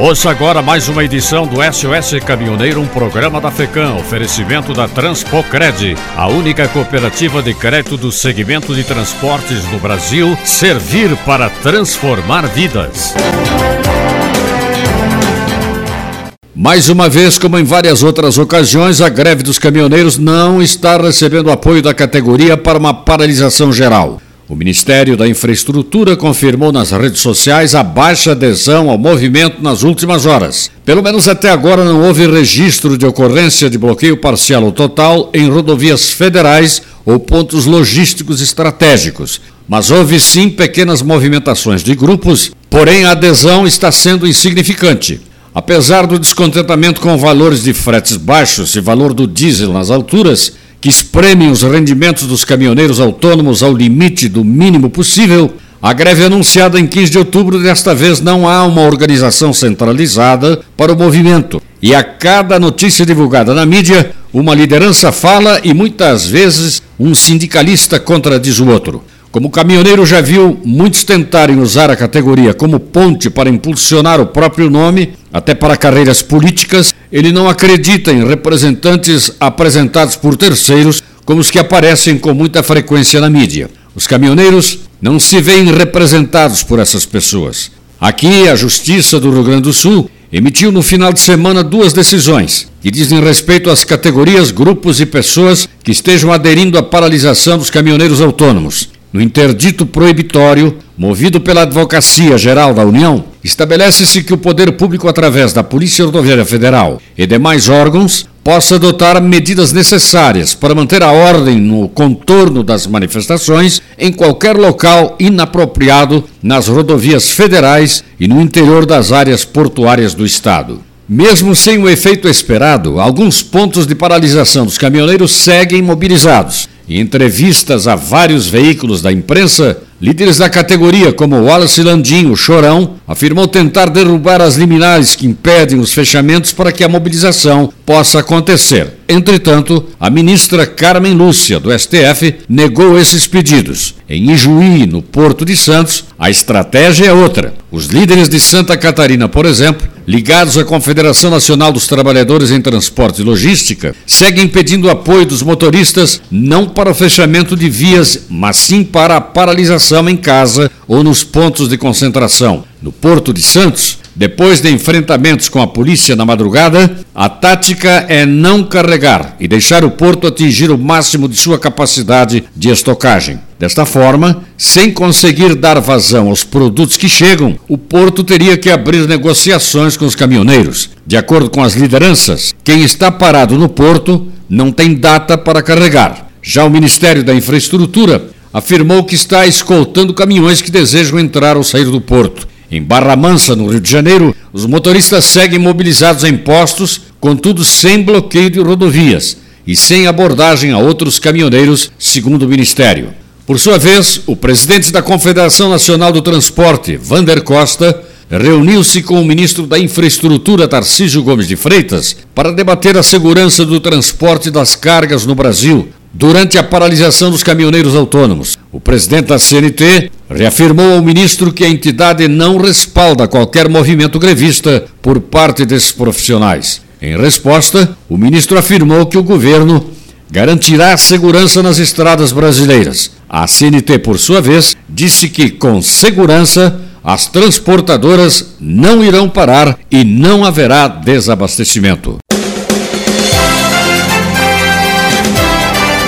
Ouça agora mais uma edição do SOS Caminhoneiro, um programa da FECAM, oferecimento da Transpocred, a única cooperativa de crédito do segmento de transportes no Brasil, servir para transformar vidas. Mais uma vez, como em várias outras ocasiões, a greve dos caminhoneiros não está recebendo apoio da categoria para uma paralisação geral. O Ministério da Infraestrutura confirmou nas redes sociais a baixa adesão ao movimento nas últimas horas. Pelo menos até agora não houve registro de ocorrência de bloqueio parcial ou total em rodovias federais ou pontos logísticos estratégicos. Mas houve sim pequenas movimentações de grupos, porém a adesão está sendo insignificante. Apesar do descontentamento com valores de fretes baixos e valor do diesel nas alturas, que espremem os rendimentos dos caminhoneiros autônomos ao limite do mínimo possível, a greve anunciada em 15 de outubro desta vez não há uma organização centralizada para o movimento. E a cada notícia divulgada na mídia, uma liderança fala e muitas vezes um sindicalista contradiz o outro. Como o caminhoneiro já viu muitos tentarem usar a categoria como ponte para impulsionar o próprio nome, até para carreiras políticas, ele não acredita em representantes apresentados por terceiros como os que aparecem com muita frequência na mídia. Os caminhoneiros não se veem representados por essas pessoas. Aqui, a Justiça do Rio Grande do Sul emitiu no final de semana duas decisões que dizem respeito às categorias, grupos e pessoas que estejam aderindo à paralisação dos caminhoneiros autônomos. No interdito proibitório, movido pela Advocacia Geral da União, estabelece-se que o poder público, através da Polícia Rodoviária Federal e demais órgãos, possa adotar medidas necessárias para manter a ordem no contorno das manifestações em qualquer local inapropriado nas rodovias federais e no interior das áreas portuárias do Estado. Mesmo sem o efeito esperado, alguns pontos de paralisação dos caminhoneiros seguem mobilizados em entrevistas a vários veículos da imprensa, líderes da categoria, como Wallace Landim, o Chorão, afirmou tentar derrubar as liminares que impedem os fechamentos para que a mobilização possa acontecer. Entretanto, a ministra Carmen Lúcia, do STF, negou esses pedidos. Em Ijuí, no Porto de Santos, a estratégia é outra. Os líderes de Santa Catarina, por exemplo, ligados à Confederação Nacional dos Trabalhadores em Transporte e Logística, seguem pedindo apoio dos motoristas não para o fechamento de vias, mas sim para a paralisação em casa ou nos pontos de concentração. No Porto de Santos, depois de enfrentamentos com a polícia na madrugada, a tática é não carregar e deixar o porto atingir o máximo de sua capacidade de estocagem. Desta forma, sem conseguir dar vazão aos produtos que chegam, o porto teria que abrir negociações com os caminhoneiros. De acordo com as lideranças, quem está parado no porto não tem data para carregar. Já o Ministério da Infraestrutura afirmou que está escoltando caminhões que desejam entrar ou sair do porto. Em Barra Mansa, no Rio de Janeiro, os motoristas seguem mobilizados em postos, contudo sem bloqueio de rodovias e sem abordagem a outros caminhoneiros, segundo o Ministério. Por sua vez, o presidente da Confederação Nacional do Transporte, Vander Costa, reuniu-se com o ministro da Infraestrutura, Tarcísio Gomes de Freitas, para debater a segurança do transporte das cargas no Brasil, durante a paralisação dos caminhoneiros autônomos. O presidente da CNT reafirmou ao ministro que a entidade não respalda qualquer movimento grevista por parte desses profissionais. Em resposta, o ministro afirmou que o governo garantirá segurança nas estradas brasileiras. A CNT, por sua vez, disse que, com segurança, as transportadoras não irão parar e não haverá desabastecimento.